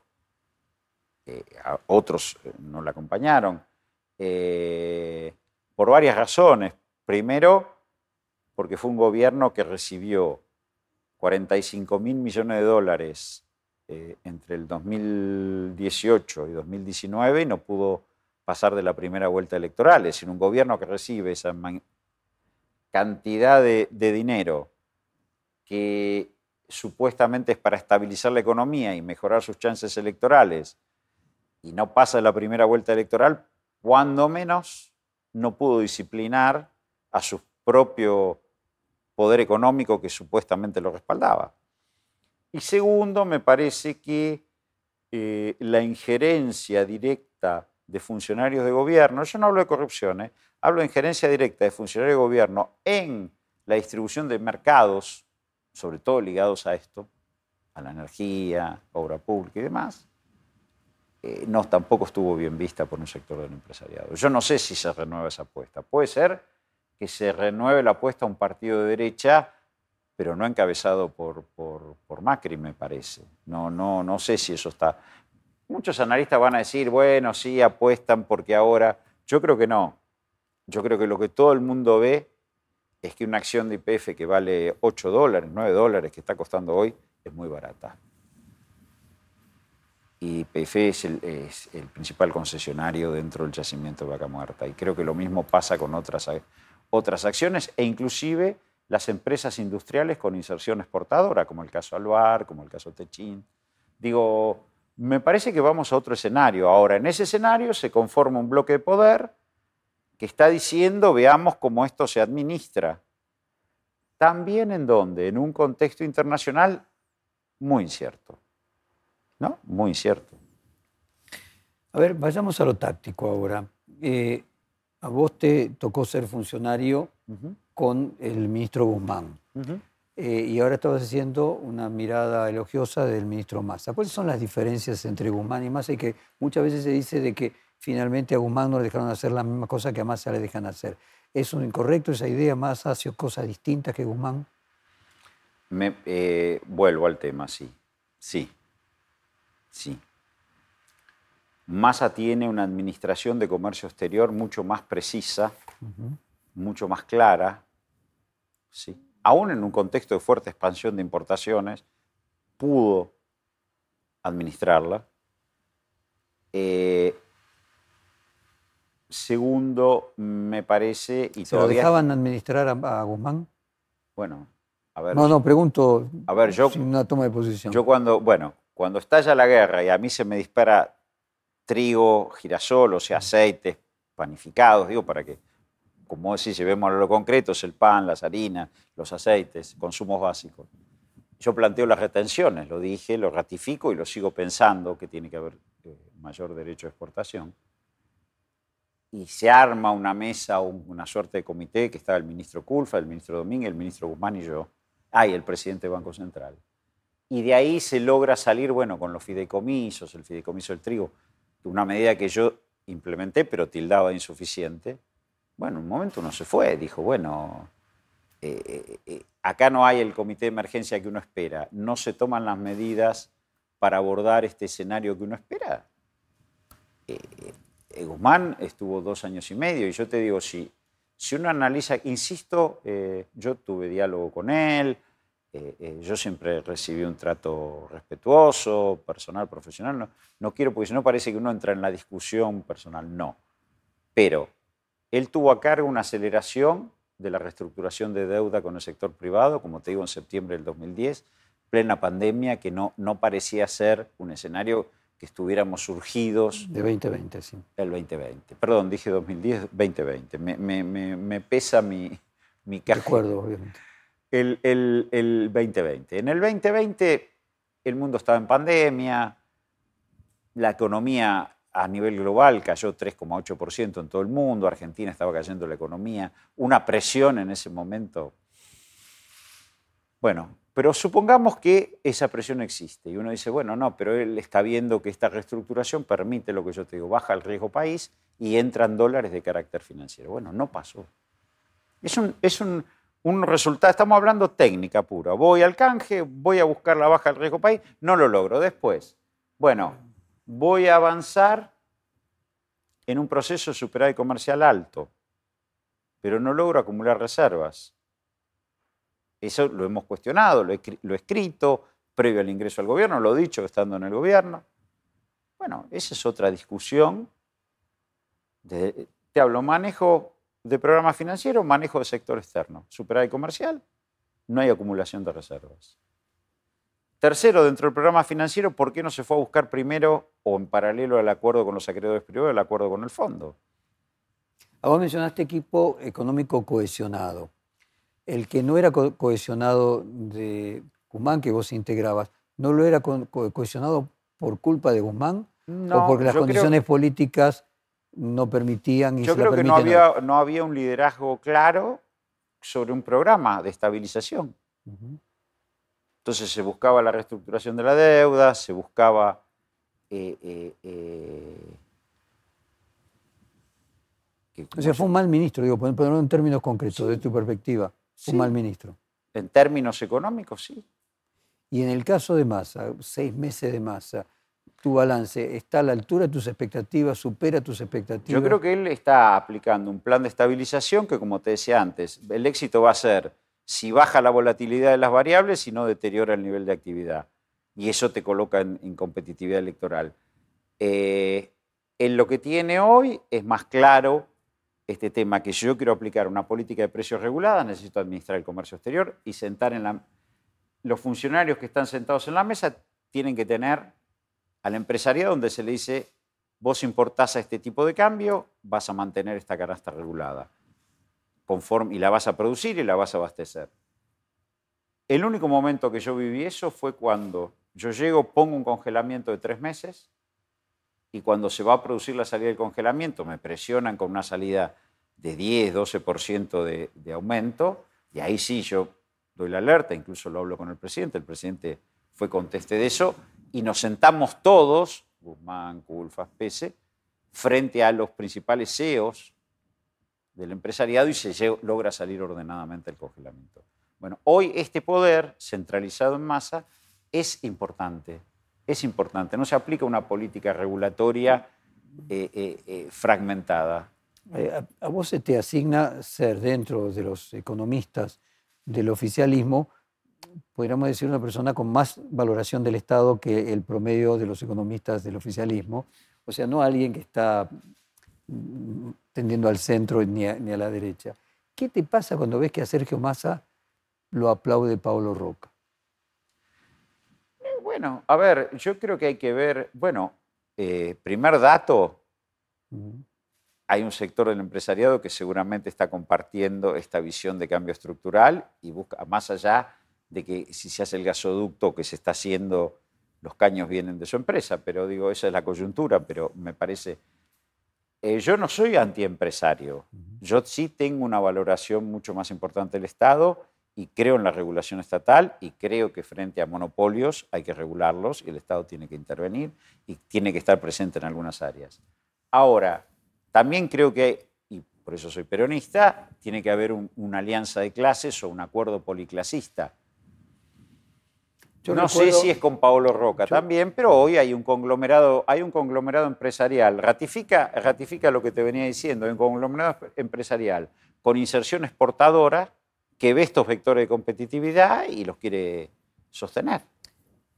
eh, otros eh, no la acompañaron. Eh, por varias razones. Primero, porque fue un gobierno que recibió 45 mil millones de dólares entre el 2018 y 2019 y no pudo pasar de la primera vuelta electoral. Es decir, un gobierno que recibe esa cantidad de, dinero que supuestamente es para estabilizar la economía y mejorar sus chances electorales y no pasa de la primera vuelta electoral, cuando menos no pudo disciplinar a su propio poder económico que supuestamente lo respaldaba. Y segundo, me parece que eh, la injerencia directa de funcionarios de gobierno, yo no hablo de corrupción, ¿eh? hablo de injerencia directa de funcionarios de gobierno en la distribución de mercados, sobre todo ligados a esto, a la energía, obra pública y demás, eh, no tampoco estuvo bien vista por un sector del empresariado. Yo no sé si se renueva esa apuesta. Puede ser que se renueve la apuesta a un partido de derecha, pero no encabezado por, por, por Macri, me parece. No, no, no sé si eso está. Muchos analistas van a decir, bueno, sí, apuestan porque ahora... Yo creo que no. Yo creo que lo que todo el mundo ve es que una acción de IPF que vale 8 dólares, 9 dólares, que está costando hoy, es muy barata. Y IPF es es el principal concesionario dentro del yacimiento de vaca muerta. Y creo que lo mismo pasa con otras, otras acciones e inclusive las empresas industriales con inserción exportadora, como el caso Alvar, como el caso Techin. Digo, me parece que vamos a otro escenario. Ahora, en ese escenario se conforma un bloque de poder que está diciendo, veamos cómo esto se administra. También en donde, en un contexto internacional muy incierto. ¿No? Muy incierto. A ver, vayamos a lo táctico ahora. Eh, a vos te tocó ser funcionario con el ministro Guzmán. Eh, y ahora estabas haciendo una mirada elogiosa del ministro Massa. ¿Cuáles son las diferencias entre Guzmán y Massa? Y que muchas veces se dice de que finalmente a Guzmán no le dejaron hacer la misma cosa que a Massa le dejan hacer. ¿Es un incorrecto esa idea? ¿Massa hace cosas distintas que Guzmán? Me, eh, vuelvo al tema, sí. Sí. Sí. Massa tiene una administración de comercio exterior mucho más precisa, mucho más clara. Sí aún en un contexto de fuerte expansión de importaciones, pudo administrarla. Eh, segundo, me parece... Y ¿Se lo dejaban administrar a, Guzmán? Bueno, a ver... No, no, pregunto a ver, yo, sin una toma de posición. Yo cuando, bueno, cuando estalla la guerra y a mí se me dispara trigo, girasol, o sea, aceites panificados, digo, para que como decís, llevemos a lo concreto, es el pan, las harinas, los aceites, consumos básicos. Yo planteo las retenciones, lo dije, lo ratifico y lo sigo pensando que tiene que haber eh, mayor derecho de exportación. Y se arma una mesa, una suerte de comité que estaba el ministro Culfa, el ministro Domínguez, el ministro Guzmán y yo. Ah, y el presidente del Banco Central. Y de ahí se logra salir, bueno, con los fideicomisos, el fideicomiso del trigo, una medida que yo implementé, pero tildaba insuficiente bueno, un momento uno se fue, dijo, bueno, eh, eh, eh, acá no hay el comité de emergencia que uno espera, no se toman las medidas para abordar este escenario que uno espera. Guzmán estuvo dos años y medio y yo te digo, si, si uno analiza, insisto, yo tuve diálogo con él, yo siempre recibí un trato respetuoso, personal, profesional, no, no quiero, porque si no parece que uno entra en la discusión personal, no. Pero él tuvo a cargo una aceleración de la reestructuración de deuda con el sector privado, como te digo, en septiembre del 2010, plena pandemia, que no, no parecía ser un escenario que estuviéramos surgidos. De 2020, sí. El 2020. Perdón, dije 2010, 2020. Me, me, me, me pesa mi, mi caja. Recuerdo, obviamente. El, el, el 2020. En el 2020 el mundo estaba en pandemia, la economía a nivel global cayó 3,8% en todo el mundo, Argentina estaba cayendo la economía, una presión en ese momento. Bueno, pero supongamos que esa presión existe y uno dice, bueno, no, pero él está viendo que esta reestructuración permite lo que yo te digo, baja el riesgo país y entran dólares de carácter financiero. Bueno, no pasó. Es un, es un, un resultado, estamos hablando técnica pura. Voy al canje, voy a buscar la baja del riesgo país, no lo logro. Después, bueno, voy a avanzar en un proceso de superávit comercial alto, pero no logro acumular reservas. Eso lo hemos cuestionado, lo he, escrito previo al ingreso al gobierno, lo he dicho estando en el gobierno. Bueno, esa es otra discusión. De, te hablo, manejo de programa financiero, manejo de sector externo, superávit comercial, no hay acumulación de reservas. Tercero, dentro del programa financiero, ¿por qué no se fue a buscar primero o en paralelo al acuerdo con los acreedores privados el acuerdo con el fondo? A vos mencionaste equipo económico cohesionado. El que no era co cohesionado de Guzmán, que vos integrabas, ¿no lo era co cohesionado por culpa de Guzmán? No, ¿O porque las condiciones creo... políticas no permitían y Yo creo que no había, no había un liderazgo claro sobre un programa de estabilización. Uh -huh. Entonces se buscaba la reestructuración de la deuda, se buscaba... Eh, eh, eh, que, o sea, fue un mal ministro, digo, ponerlo en términos concretos, sí. de tu perspectiva. Fue sí. un mal ministro. En términos económicos, sí. Y en el caso de Massa, seis meses de Massa, tu balance está a la altura de tus expectativas, supera tus expectativas. Yo creo que él está aplicando un plan de estabilización que, como te decía antes, el éxito va a ser si baja la volatilidad de las variables y no deteriora el nivel de actividad. Y eso te coloca en, competitividad electoral. Eh, en lo que tiene hoy es más claro este tema que si yo quiero aplicar una política de precios regulada, necesito administrar el comercio exterior y sentar en la... Los funcionarios que están sentados en la mesa tienen que tener al empresariado donde se le dice, vos importás a este tipo de cambio, vas a mantener esta canasta regulada conforme, y la vas a producir y la vas a abastecer. El único momento que yo viví eso fue cuando yo llego, pongo un congelamiento de tres meses y cuando se va a producir la salida del congelamiento me presionan con una salida de 10, 12% de, de aumento y ahí sí yo doy la alerta, incluso lo hablo con el presidente, el presidente fue conteste de eso y nos sentamos todos, Guzmán, Culfas, Pese, frente a los principales CEOs del empresariado y se logra salir ordenadamente el congelamiento. Bueno, hoy este poder centralizado en masa es importante, es importante. No se aplica una política regulatoria eh, eh, eh, fragmentada. A, a, vos se te asigna ser dentro de los economistas del oficialismo, podríamos decir, una persona con más valoración del Estado que el promedio de los economistas del oficialismo. O sea, no alguien que está tendiendo al centro ni a, ni a, la derecha. ¿Qué te pasa cuando ves que a Sergio Massa lo aplaude Pablo Roca? Eh, bueno, a ver, yo creo que hay que ver, bueno, eh, primer dato, uh -huh. hay un sector del empresariado que seguramente está compartiendo esta visión de cambio estructural y busca, más allá de que si se hace el gasoducto que se está haciendo, los caños vienen de su empresa, pero digo, esa es la coyuntura, pero me parece eh, yo no soy antiempresario. Yo sí tengo una valoración mucho más importante del Estado y creo en la regulación estatal y creo que frente a monopolios hay que regularlos y el Estado tiene que intervenir y tiene que estar presente en algunas áreas. Ahora, también creo que, y por eso soy peronista, tiene que haber un, una alianza de clases o un acuerdo policlasista. Yo no recuerdo, sé si es con Paolo Roca yo, también, pero hoy hay un conglomerado, hay un conglomerado empresarial. Ratifica, ratifica lo que te venía diciendo, hay un conglomerado empresarial con inserción exportadora que ve estos vectores de competitividad y los quiere sostener.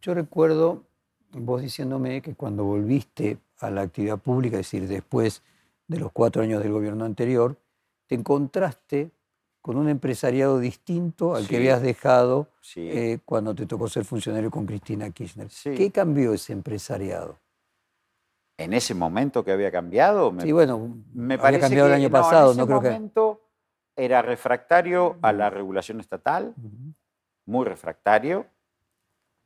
Yo recuerdo vos diciéndome que cuando volviste a la actividad pública, es decir, después de los cuatro años del gobierno anterior, te encontraste con un empresariado distinto al sí. que habías dejado sí. eh, cuando te tocó ser funcionario con Cristina Kirchner. Sí. ¿Qué cambió ese empresariado? En ese momento que había cambiado, me, sí, bueno, me había cambiado el año pasado, no, que. En ese momento era refractario a la regulación estatal, muy refractario.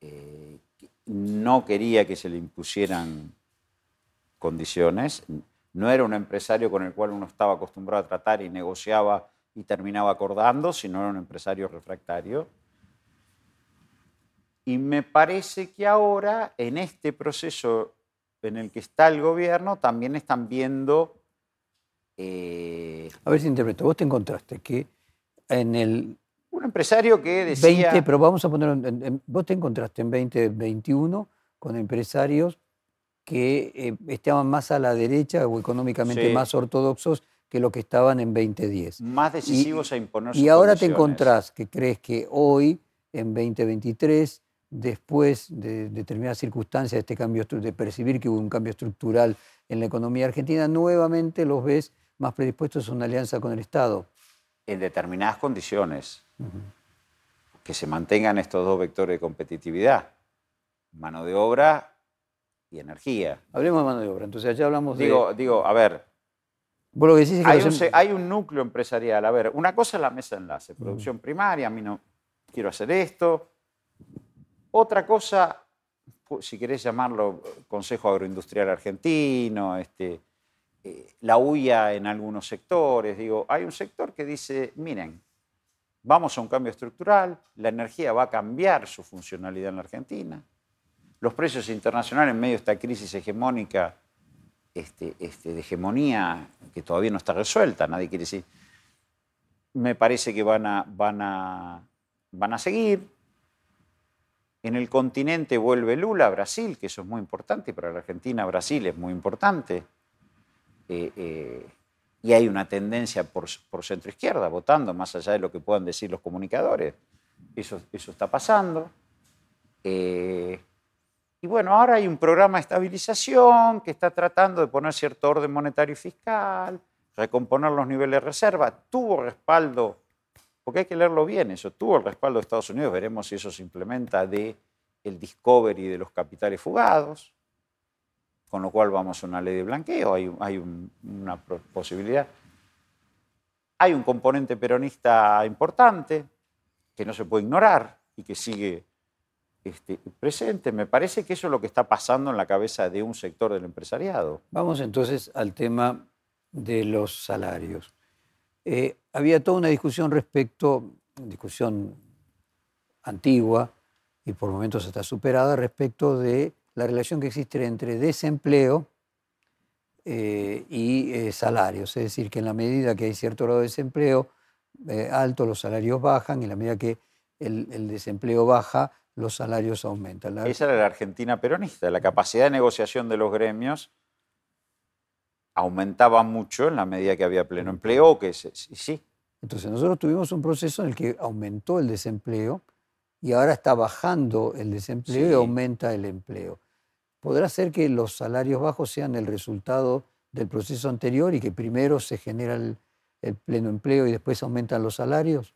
Eh, no quería que se le impusieran condiciones. No era un empresario con el cual uno estaba acostumbrado a tratar y negociaba y terminaba acordando, sino era un empresario refractario. Y me parece que ahora, en este proceso en el que está el gobierno, también están viendo... Eh, a ver si interpreto, vos te encontraste que en el... Un empresario que decía... 20, pero vamos a poner... vos te encontraste en 2021 con empresarios que eh, estaban más a la derecha o económicamente más ortodoxos que lo que estaban en 2010. Más decisivos a imponer Y ahora te encontrás que crees que hoy, en 2023, después de determinadas circunstancias de este cambio, de percibir que hubo un cambio estructural en la economía argentina, nuevamente los ves más predispuestos a una alianza con el Estado. En determinadas condiciones. Que se mantengan estos dos vectores de competitividad. Mano de obra y energía. Hablemos de mano de obra, entonces allá hablamos digo, de... Digo, a ver, lo que decís hay, un, hay, un, núcleo empresarial. A ver, una cosa es la mesa de enlace, producción primaria, a mí no quiero hacer esto. Otra cosa, si querés llamarlo Consejo Agroindustrial Argentino, este, eh, la huya en algunos sectores. Digo, hay un sector que dice, miren, vamos a un cambio estructural, la energía va a cambiar su funcionalidad en la Argentina los precios internacionales en medio de esta crisis hegemónica, este, este, de hegemonía que todavía no está resuelta, nadie quiere decir, me parece que van a, van a, van a seguir. En el continente vuelve Lula, Brasil, que eso es muy importante, para la Argentina Brasil es muy importante. Eh, eh, y hay una tendencia por, por centro izquierda, votando, más allá de lo que puedan decir los comunicadores. Eso, eso está pasando. Eh, y bueno, ahora hay un programa de estabilización que está tratando de poner cierto orden monetario y fiscal, recomponer los niveles de reserva. Tuvo respaldo, porque hay que leerlo bien eso, tuvo el respaldo de Estados Unidos, veremos si eso se implementa de el discovery de los capitales fugados, con lo cual vamos a una ley de blanqueo, hay, hay una posibilidad. Hay un componente peronista importante que no se puede ignorar y que sigue este, presente. Me parece que eso es lo que está pasando en la cabeza de un sector del empresariado. Vamos entonces al tema de los salarios. Eh, había toda una discusión respecto, discusión antigua y por momentos está superada, respecto de la relación que existe entre desempleo eh, y eh, salarios. Es decir, que en la medida que hay cierto grado de desempleo alto, los salarios bajan, y en la medida que el desempleo baja, los salarios aumentan. Esa era la Argentina peronista. La capacidad de negociación de los gremios aumentaba mucho en la medida que había pleno empleo, que sí. Entonces nosotros tuvimos un proceso en el que aumentó el desempleo y ahora está bajando el desempleo y aumenta el empleo. ¿Podrá ser que los salarios bajos sean el resultado del proceso anterior y que primero se genera el pleno empleo y después aumentan los salarios?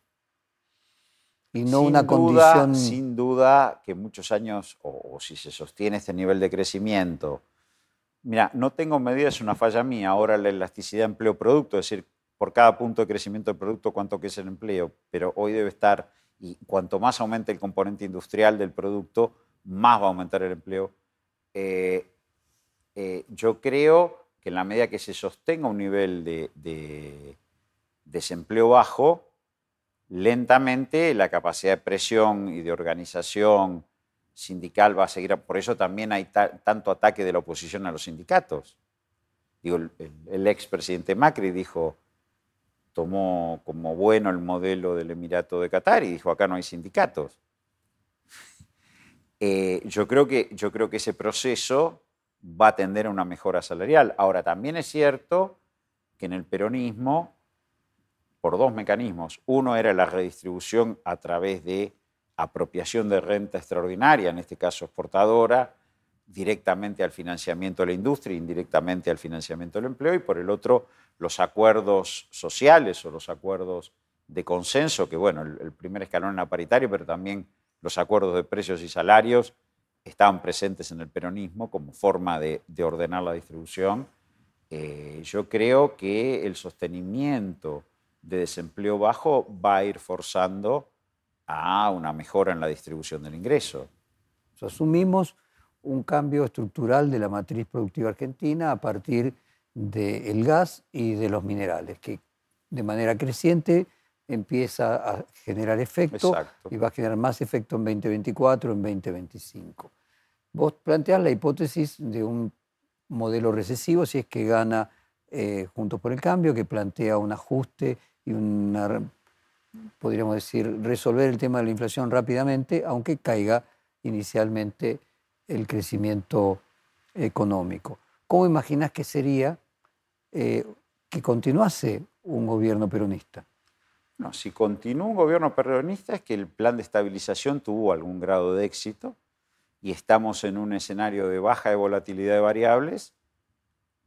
Y no una condición. Sin duda que muchos años, o, si se sostiene este nivel de crecimiento, mira, no tengo medidas, es una falla mía. Ahora la elasticidad empleo-producto, es decir, por cada punto de crecimiento del producto, cuánto que es el empleo, pero hoy debe estar, y cuanto más aumente el componente industrial del producto, más va a aumentar el empleo. Eh, eh, yo creo que en la medida que se sostenga un nivel de desempleo bajo, lentamente la capacidad de presión y de organización sindical va a seguir. Por eso también hay tanto ataque de la oposición a los sindicatos. Digo, el, el, expresidente Macri dijo, tomó como bueno el modelo del Emirato de Qatar y dijo, acá no hay sindicatos. Eh, yo, creo que, yo creo que ese proceso va a tender a una mejora salarial. Ahora, también es cierto que en el peronismo por dos mecanismos. Uno era la redistribución a través de apropiación de renta extraordinaria, en este caso exportadora, directamente al financiamiento de la industria, indirectamente al financiamiento del empleo, y por el otro los acuerdos sociales o los acuerdos de consenso, que bueno, el, primer escalón era paritario, pero también los acuerdos de precios y salarios estaban presentes en el peronismo como forma de, ordenar la distribución. Eh, yo creo que el sostenimiento de desempleo bajo va a ir forzando a una mejora en la distribución del ingreso. Asumimos un cambio estructural de la matriz productiva argentina a partir del gas y de los minerales, que de manera creciente empieza a generar efecto y va a generar más efecto en 2024, en 2025. Vos planteás la hipótesis de un modelo recesivo si es que gana eh, Juntos por el Cambio, que plantea un ajuste y una, podríamos decir, resolver el tema de la inflación rápidamente, aunque caiga inicialmente el crecimiento económico. ¿Cómo imaginas que sería eh, que continuase un gobierno peronista? No, si continúa un gobierno peronista es que el plan de estabilización tuvo algún grado de éxito y estamos en un escenario de baja de volatilidad de variables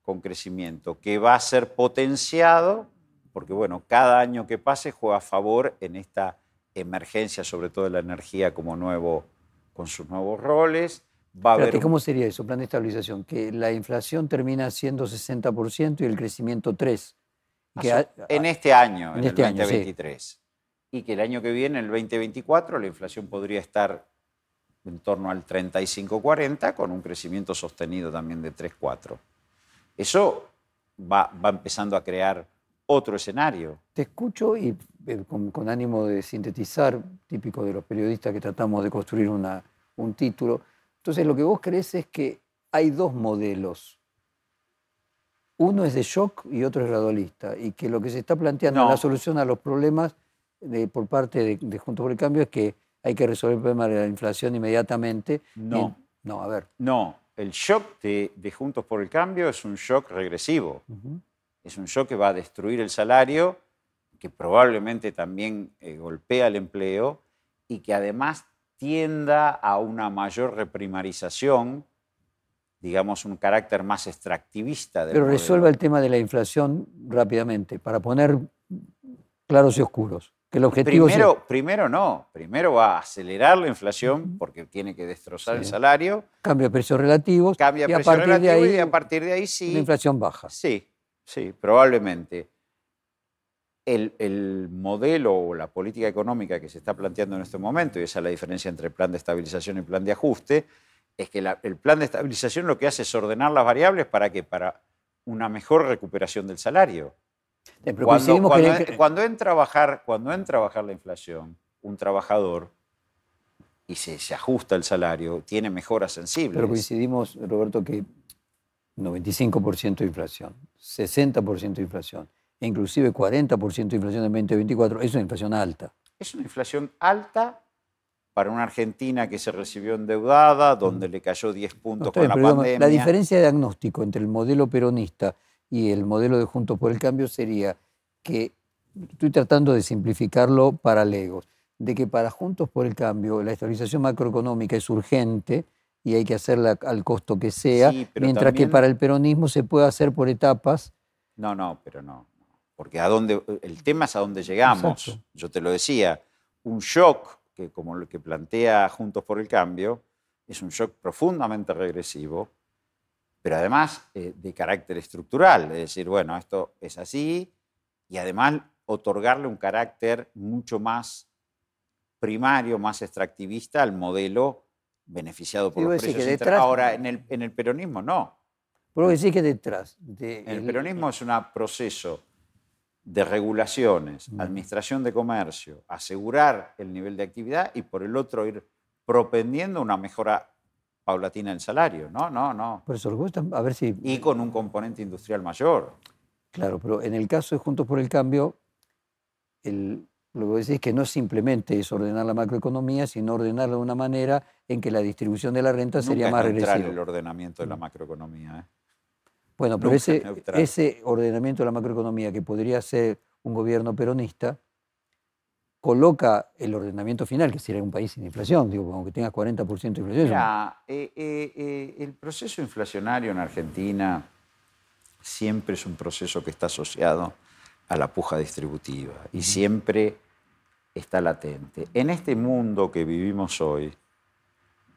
con crecimiento que va a ser potenciado porque bueno, cada año que pase juega a favor en esta emergencia, sobre todo de la energía como nuevo, con sus nuevos roles. Va a ¿Cómo sería eso, plan de estabilización? Que la inflación termina siendo 60% y el crecimiento 3%. en este año, en, este el 2023. Y que el año que viene, el 2024, la inflación podría estar en torno al 35-40, con un crecimiento sostenido también de 3-4. Eso va, va empezando a crear otro escenario. Te escucho y eh, con, ánimo de sintetizar, típico de los periodistas que tratamos de construir una, un título. Entonces, lo que vos crees es que hay dos modelos. Uno es de shock y otro es gradualista. Y que lo que se está planteando la solución a los problemas de, por parte de, de Juntos por el Cambio es que hay que resolver el problema de la inflación inmediatamente. No. no, a ver. No, el shock de, Juntos por el Cambio es un shock regresivo es un shock que va a destruir el salario, que probablemente también eh, golpea el empleo y que además tienda a una mayor reprimarización, digamos, un carácter más extractivista. Del Pero resuelva el tema de la inflación rápidamente, para poner claros y oscuros. Que el objetivo primero, primero no, primero va a acelerar la inflación porque tiene que destrozar el salario. Cambia precios relativos. Cambia precios relativos y a partir de ahí sí. La inflación baja. Sí, Sí, probablemente. El, modelo o la política económica que se está planteando en este momento, y esa es la diferencia entre el plan de estabilización y el plan de ajuste, es que el plan de estabilización lo que hace es ordenar las variables para que para una mejor recuperación del salario. Cuando, entra a bajar, cuando entra a bajar la inflación, un trabajador y se, se ajusta el salario, tiene mejoras sensibles. Pero coincidimos, Roberto, que 95% de inflación, 60% de inflación, e inclusive 40% de inflación en 2024, es una inflación alta. Es una inflación alta para una Argentina que se recibió endeudada, donde le cayó 10 puntos con la pandemia. La diferencia de diagnóstico entre el modelo peronista y el modelo de Juntos por el Cambio sería que, estoy tratando de simplificarlo para legos, de que para Juntos por el Cambio la estabilización macroeconómica es urgente, y hay que hacerla al costo que sea, mientras que para el peronismo se puede hacer por etapas. No, no, pero no. Porque a dónde, el tema es a dónde llegamos. Yo te lo decía, un shock, que como el que plantea Juntos por el Cambio, es un shock profundamente regresivo, pero además eh, de carácter estructural. Es decir, bueno, esto es así, y además otorgarle un carácter mucho más primario, más extractivista al modelo beneficiado por los precios. Ahora, en el, en el peronismo no. Pero decís que detrás. De, el peronismo es un proceso de regulaciones, mm. administración de comercio, asegurar el nivel de actividad y por el otro ir propendiendo una mejora paulatina del salario. No, no, no. Por eso, a ver si... Y con un componente industrial mayor. Claro, pero en el caso de Juntos por el Cambio, el, lo que decís es que no simplemente es ordenar la macroeconomía, sino ordenarla de una manera en que la distribución de la renta sería más regresiva. el ordenamiento de la macroeconomía. ¿eh? Bueno, pero ese, ese, ordenamiento de la macroeconomía que podría ser un gobierno peronista, coloca el ordenamiento final, que sería un país sin inflación, digo, aunque tenga 40% de inflación. Mira, eh, eh, el proceso inflacionario en Argentina siempre es un proceso que está asociado a la puja distributiva y siempre está latente. En este mundo que vivimos hoy,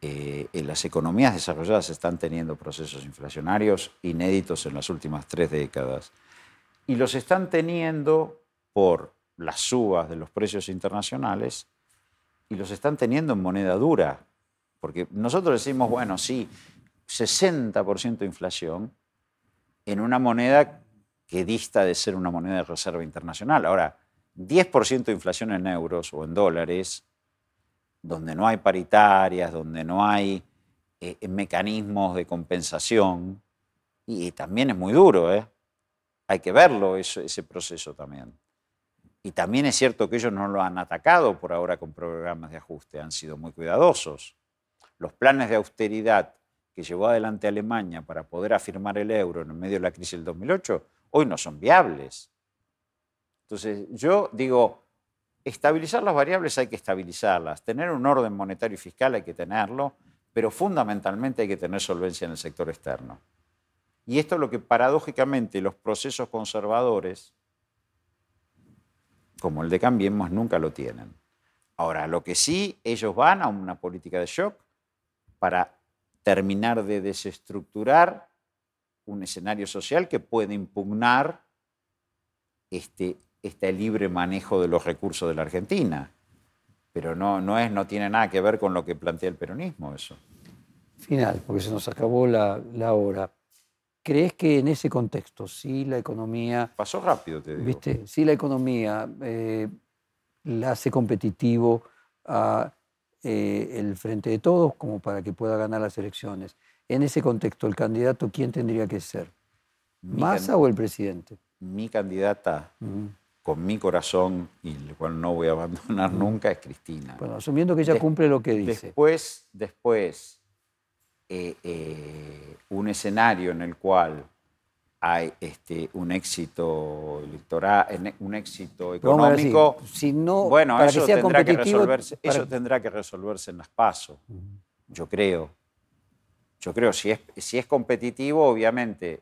eh, en las economías desarrolladas están teniendo procesos inflacionarios inéditos en las últimas tres décadas. Y los están teniendo por las subas de los precios internacionales y los están teniendo en moneda dura. Porque nosotros decimos, bueno, sí, 60% de inflación en una moneda que dista de ser una moneda de reserva internacional. Ahora, 10% de inflación en euros o en dólares, donde no hay paritarias, donde no hay eh, mecanismos de compensación, y, también es muy duro, ¿eh? hay que verlo ese proceso también. Y también es cierto que ellos no lo han atacado por ahora con programas de ajuste, han sido muy cuidadosos. Los planes de austeridad que llevó adelante Alemania para poder afirmar el euro en medio de la crisis del 2008, hoy no son viables. Entonces, yo digo, estabilizar las variables hay que estabilizarlas, tener un orden monetario y fiscal hay que tenerlo, pero fundamentalmente hay que tener solvencia en el sector externo. Y esto es lo que paradójicamente los procesos conservadores, como el de Cambiemos, nunca lo tienen. Ahora, lo que sí, ellos van a una política de shock para terminar de desestructurar un escenario social que puede impugnar este, este libre manejo de los recursos de la Argentina. Pero no, no, es, no tiene nada que ver con lo que plantea el peronismo eso. Final, porque se nos acabó la, la hora. ¿Crees que en ese contexto, si la economía... Pasó rápido, te digo. ¿viste? Si la economía eh, la hace competitivo a eh, el frente de todos como para que pueda ganar las elecciones. En ese contexto, ¿el candidato quién tendría que ser? ¿Massa o el presidente? Mi candidata con mi corazón y el cual no voy a abandonar nunca es Cristina. Bueno, asumiendo que ella cumple lo que dice. Después, después eh, eh, un escenario en el cual hay este, un éxito electoral, un éxito económico. si no, bueno, eso, tendrá que resolverse, eso tendrá que resolverse en las pasos, yo creo. Yo creo, si es, si es competitivo, obviamente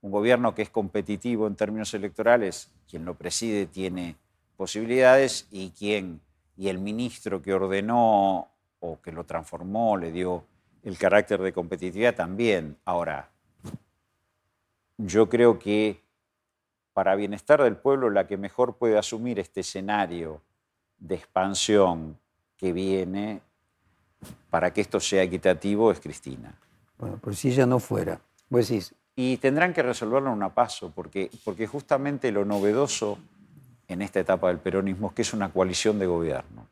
un gobierno que es competitivo en términos electorales, quien lo preside tiene posibilidades y quien y el ministro que ordenó o que lo transformó le dio el carácter de competitividad también. Ahora, yo creo que para bienestar del pueblo la que mejor puede asumir este escenario de expansión que viene para que esto sea equitativo es Cristina. Bueno, por si ella no fuera, vos decís, y tendrán que resolverlo en a paso, porque, porque justamente lo novedoso en esta etapa del peronismo es que es una coalición de gobierno.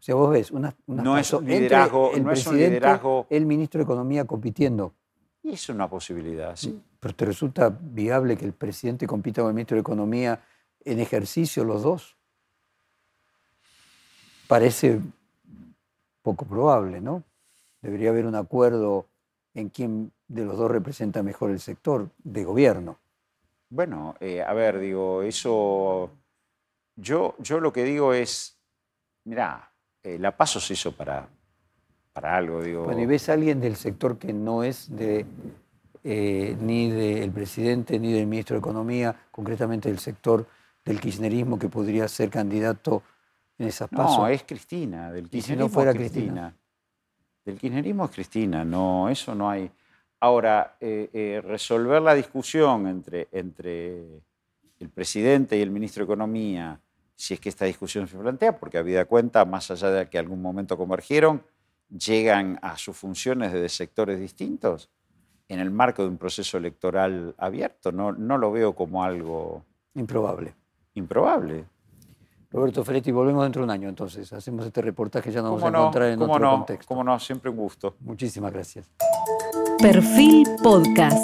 O sea, vos ves, una, no, es un liderazgo, el no es un liderazgo. El ministro de Economía compitiendo. Es una posibilidad, sí. Pero ¿te resulta viable que el presidente compita con el ministro de Economía en ejercicio los dos? Parece poco probable, ¿no? Debería haber un acuerdo en quién de los dos representa mejor el sector de gobierno. Bueno, eh, a ver, digo, eso. Yo, yo lo que digo es, mirá, eh, la paso se hizo para, para algo, digo. Bueno, y ves a alguien del sector que no es de eh, ni del presidente ni del ministro de Economía, concretamente del sector del kirchnerismo que podría ser candidato en esas pasos. No, es Cristina, del kirchnerismo. si no fuera Cristina. Del kirchnerismo es Cristina, no, eso no hay. Ahora, eh, resolver la discusión entre, entre el presidente y el ministro de Economía, si es que esta discusión se plantea, porque habida cuenta, más allá de que algún momento convergieron, llegan a sus funciones desde sectores distintos en el marco de un proceso electoral abierto. No, no lo veo como algo... Improbable. Improbable. Roberto Ferretti, volvemos dentro de un año entonces. Hacemos este reportaje, ya nos vamos a encontrar en otro no? contexto. Cómo no, siempre un gusto. Muchísimas gracias. Perfil Podcast.